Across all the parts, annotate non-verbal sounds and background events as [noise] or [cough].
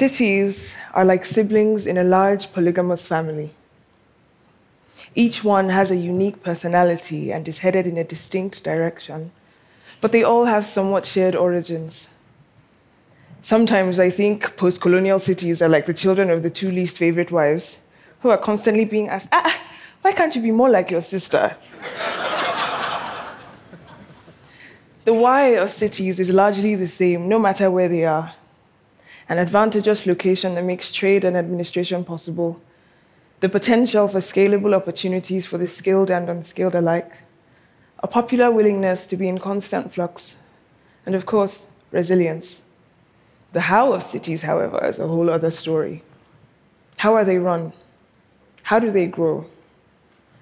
Cities are like siblings in a large polygamous family. Each one has a unique personality and is headed in a distinct direction, but they all have somewhat shared origins. Sometimes I think post colonial cities are like the children of the two least favorite wives who are constantly being asked, ah, why can't you be more like your sister? [laughs] the why of cities is largely the same, no matter where they are an advantageous location that makes trade and administration possible, the potential for scalable opportunities for the skilled and unskilled alike, a popular willingness to be in constant flux, and of course, resilience. The how of cities, however, is a whole other story. How are they run? How do they grow?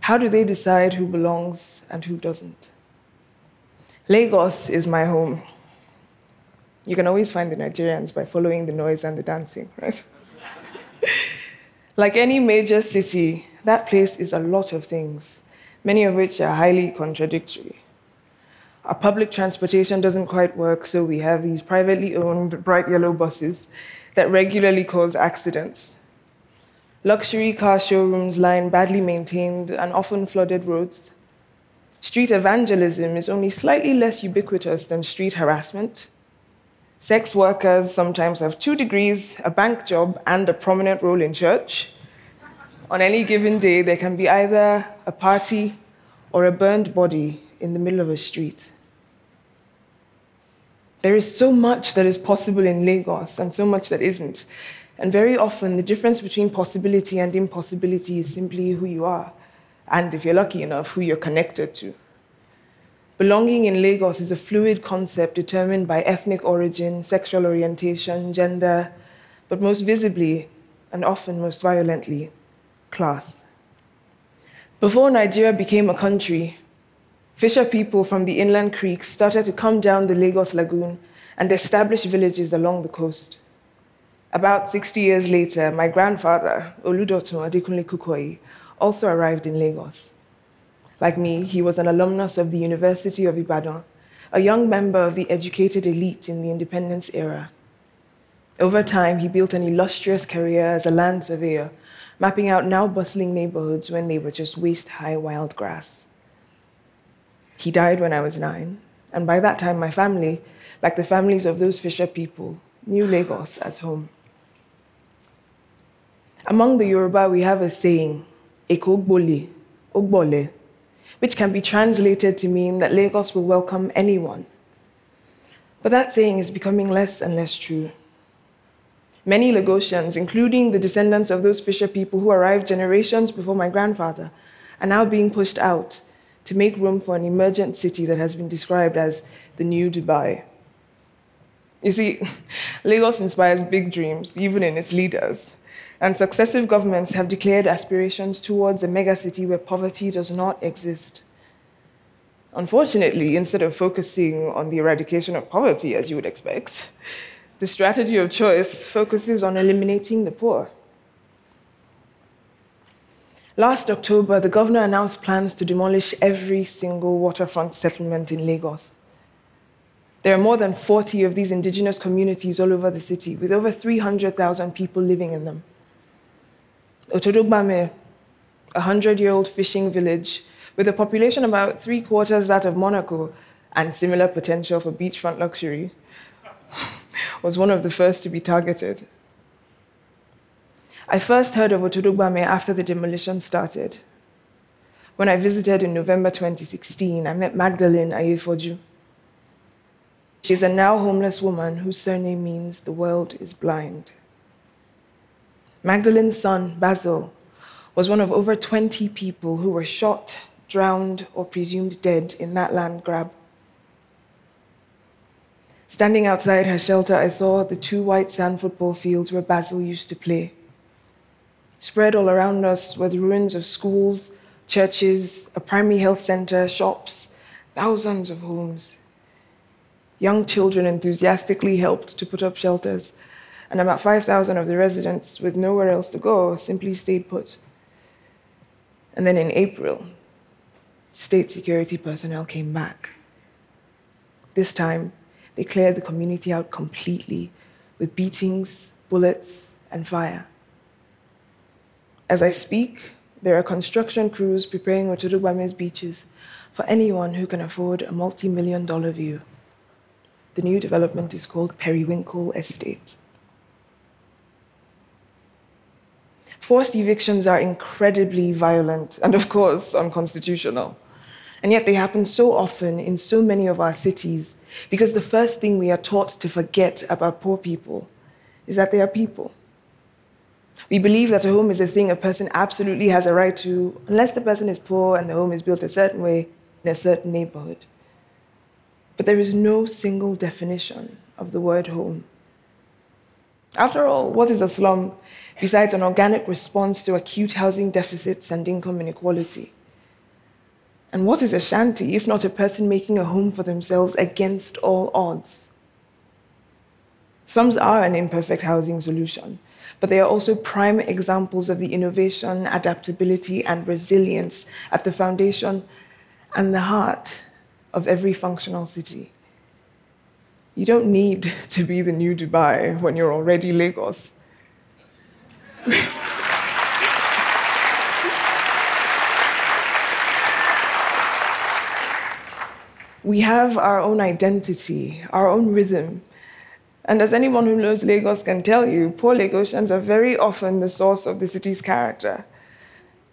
How do they decide who belongs and who doesn't? Lagos is my home. You can always find the Nigerians by following the noise and the dancing, right? like any major city, that place is a lot of things, many of which are highly contradictory. Our public transportation doesn't quite work, so we have these privately owned bright yellow buses that regularly cause accidents. Luxury car showrooms line badly maintained and often flooded roads. Street evangelism is only slightly less ubiquitous than street harassment. Sex workers sometimes have two degrees, a bank job, and a prominent role in church. On any given day, there can be either a party or a burned body in the middle of a street. There is so much that is possible in Lagos and so much that isn't. And very often, the difference between possibility and impossibility is simply who you are, and if you're lucky enough, who you're connected to. Belonging in Lagos is a fluid concept determined by ethnic origin, sexual orientation, gender, but most visibly and often most violently, class. Before Nigeria became a country, fisher people from the inland creeks started to come down the Lagos Lagoon and establish villages along the coast. About 60 years later, my grandfather, Oludotun Adekunle Kukoi, also arrived in Lagos. Like me, he was an alumnus of the University of Ibadan, a young member of the educated elite in the independence era. Over time, he built an illustrious career as a land surveyor, mapping out now bustling neighborhoods when they were just waist high wild grass. He died when I was nine, and by that time, my family, like the families of those fisher people, knew Lagos as home. Among the Yoruba, we have a saying, Eko Ekogbole, Ogbole, which can be translated to mean that Lagos will welcome anyone. But that saying is becoming less and less true. Many Lagosians, including the descendants of those fisher people who arrived generations before my grandfather, are now being pushed out to make room for an emergent city that has been described as the new Dubai. You see, [laughs] Lagos inspires big dreams, even in its leaders and successive governments have declared aspirations towards a megacity where poverty does not exist. Unfortunately, instead of focusing on the eradication of poverty, as you would expect, the strategy of choice focuses on eliminating the poor. Last October, the governor announced plans to demolish every single waterfront settlement in Lagos. There are more than 40 of these indigenous communities all over the city, with over 300,000 people living in them. Otodogbame, a hundred year old fishing village with a population about three quarters that of Monaco and similar potential for beachfront luxury, [laughs] was one of the first to be targeted. I first heard of Otodogbame after the demolition started. When I visited in November 2016, I met Magdalene Ayefoju. She's a now homeless woman whose surname means the world is blind. Magdalene's son, Basil, was one of over 20 people who were shot, drowned, or presumed dead in that land grab. Standing outside her shelter, I saw the two white sand football fields where Basil used to play. Spread all around us were the ruins of schools, churches, a primary health center, shops, thousands of homes. Young children enthusiastically helped to put up shelters and about 5,000 of the residents, with nowhere else to go, simply stayed put. And then in April, state security personnel came back. This time, they cleared the community out completely with beatings, bullets, and fire. As I speak, there are construction crews preparing Otodogbame's beaches for anyone who can afford a multi million dollar view. The new development is called Periwinkle Estate. Forced evictions are incredibly violent [laughs] and, of course, unconstitutional. And yet they happen so often in so many of our cities because the first thing we are taught to forget about poor people is that they are people. We believe that a home is a thing a person absolutely has a right to, unless the person is poor and the home is built a certain way in a certain neighborhood. But there is no single definition of the word home. After all, what is a slum besides an organic response to acute housing deficits and income inequality? And what is a shanty if not a person making a home for themselves against all odds? Slums are an imperfect housing solution, but they are also prime examples of the innovation, adaptability, and resilience at the foundation and the heart of every functional city. You don't need [laughs] to be the new Dubai when you're already Lagos. [laughs] we have our own identity, our own rhythm. And as anyone who knows Lagos can tell you, poor Lagosians are very often the source of the city's character.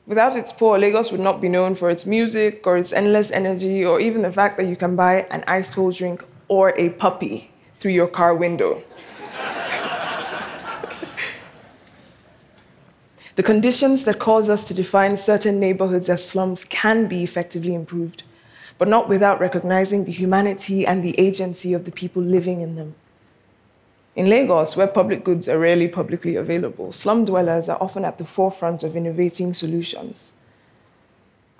Without its poor, Lagos would not be known for its music or its endless energy or even the fact that you can buy an ice cold drink or a puppy through your car window. the conditions that cause us to define certain neighborhoods as slums can be effectively improved, but not without recognizing the humanity and the agency of the people living in them. In Lagos, where public goods are rarely publicly available, slum dwellers are often at the forefront of innovating solutions.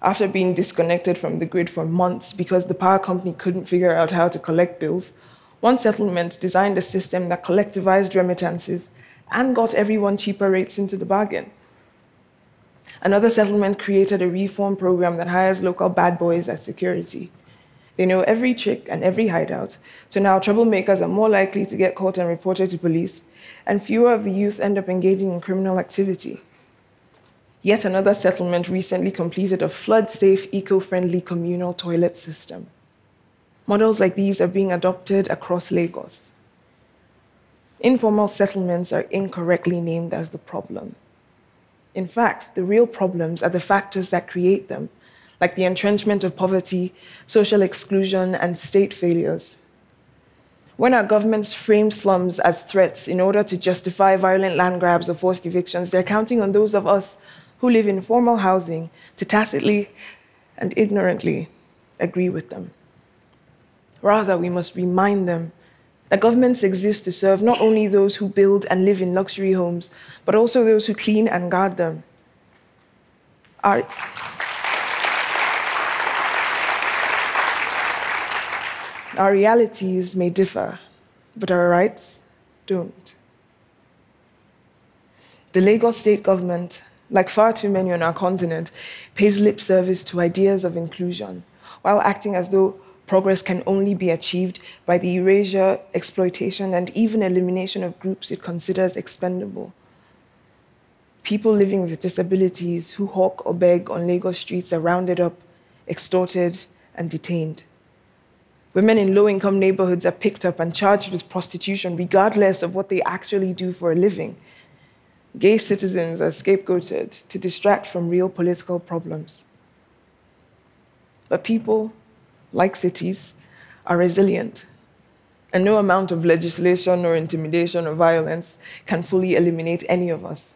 After being disconnected from the grid for months because the power company couldn't figure out how to collect bills, one settlement designed a system that collectivized remittances and got everyone cheaper rates into the bargain. Another settlement created a reform program that hires local bad boys as security. They know every trick and every hideout, so now troublemakers are more likely to get caught and reported to police, and fewer of the youth end up engaging in criminal activity. Yet another settlement recently completed a flood safe, eco friendly communal toilet system. Models like these are being adopted across Lagos. Informal settlements are incorrectly named as the problem. In fact, the real problems are the factors that create them like the entrenchment of poverty, social exclusion, and state failures. When our governments frame slums as threats in order to justify violent land grabs or forced evictions, they're counting on those of us who live in formal housing to tacitly and ignorantly agree with them. Rather, we must remind them that governments exist to serve not only those who build and live in luxury homes, but also those who clean and guard them. Our Our realities may differ, but our rights don't. The Lagos state government, like far too many on our continent, pays lip service to ideas of inclusion while acting as though progress can only be achieved by the erasure, exploitation, and even elimination of groups it considers expendable. People living with disabilities who hawk or beg on Lagos streets are rounded up, extorted, and detained. Women in low income neighborhoods are picked up and charged with prostitution, regardless of what they actually do for a living. Gay citizens are scapegoated to distract from real political problems. But people, like cities, are resilient, and no amount of legislation or intimidation or violence can fully eliminate any of us.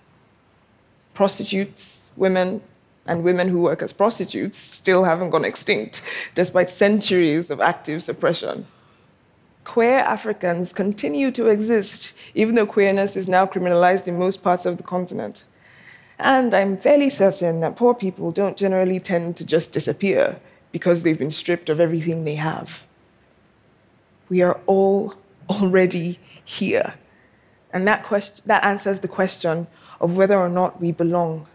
Prostitutes, women, and women who work as prostitutes still haven't gone extinct, despite centuries of active suppression. Queer Africans continue to exist, even though queerness is now criminalized in most parts of the continent. And I'm fairly certain that poor people don't generally tend to just disappear because they've been stripped of everything they have. We are all [laughs] already here. And that, question, that answers the question of whether or not we belong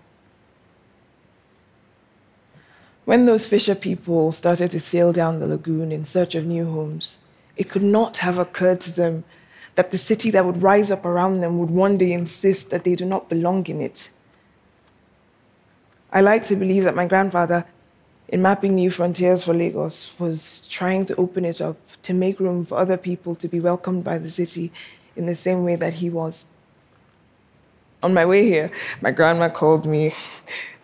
When those fisher people started to sail down the lagoon in search of new homes, it could not have occurred to them that the city that would rise up around them would one day insist that they do not belong in it. I like to believe that my grandfather, in mapping new frontiers for Lagos, was trying to open it up to make room for other people to be welcomed by the city in the same way that he was. On my way here, my grandma called me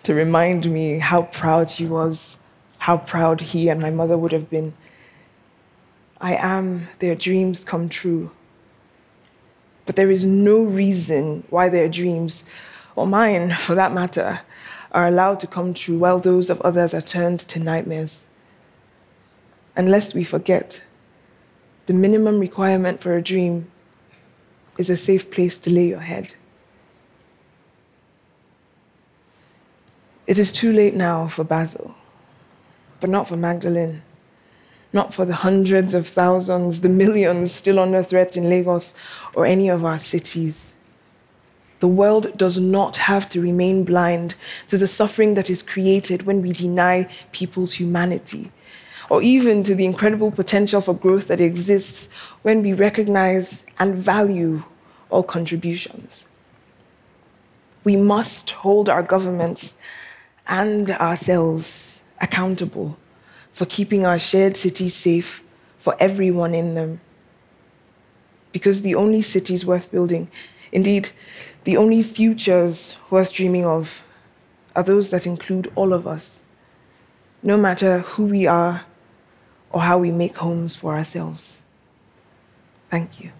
to remind me how proud she was, how proud he and my mother would have been. I am their dreams come true. But there is no reason why their dreams, or mine [laughs] for that matter, are allowed to come true while those of others are turned to nightmares. Unless we forget, the minimum requirement for a dream is a safe place to lay your head. It is too late now for Basil, but not for Magdalene, not for the hundreds of thousands, the millions still under threat in Lagos or any of our cities. The world does not have to remain blind to the suffering that is created when we deny people's humanity, or even to the incredible potential for growth that exists when we recognize and value all contributions. We must hold our governments and ourselves accountable for keeping our shared cities safe for everyone in them. Because the only cities worth building, indeed, the only futures worth dreaming of, are those that include all of us, no matter who we are or how we make homes for ourselves. Thank you.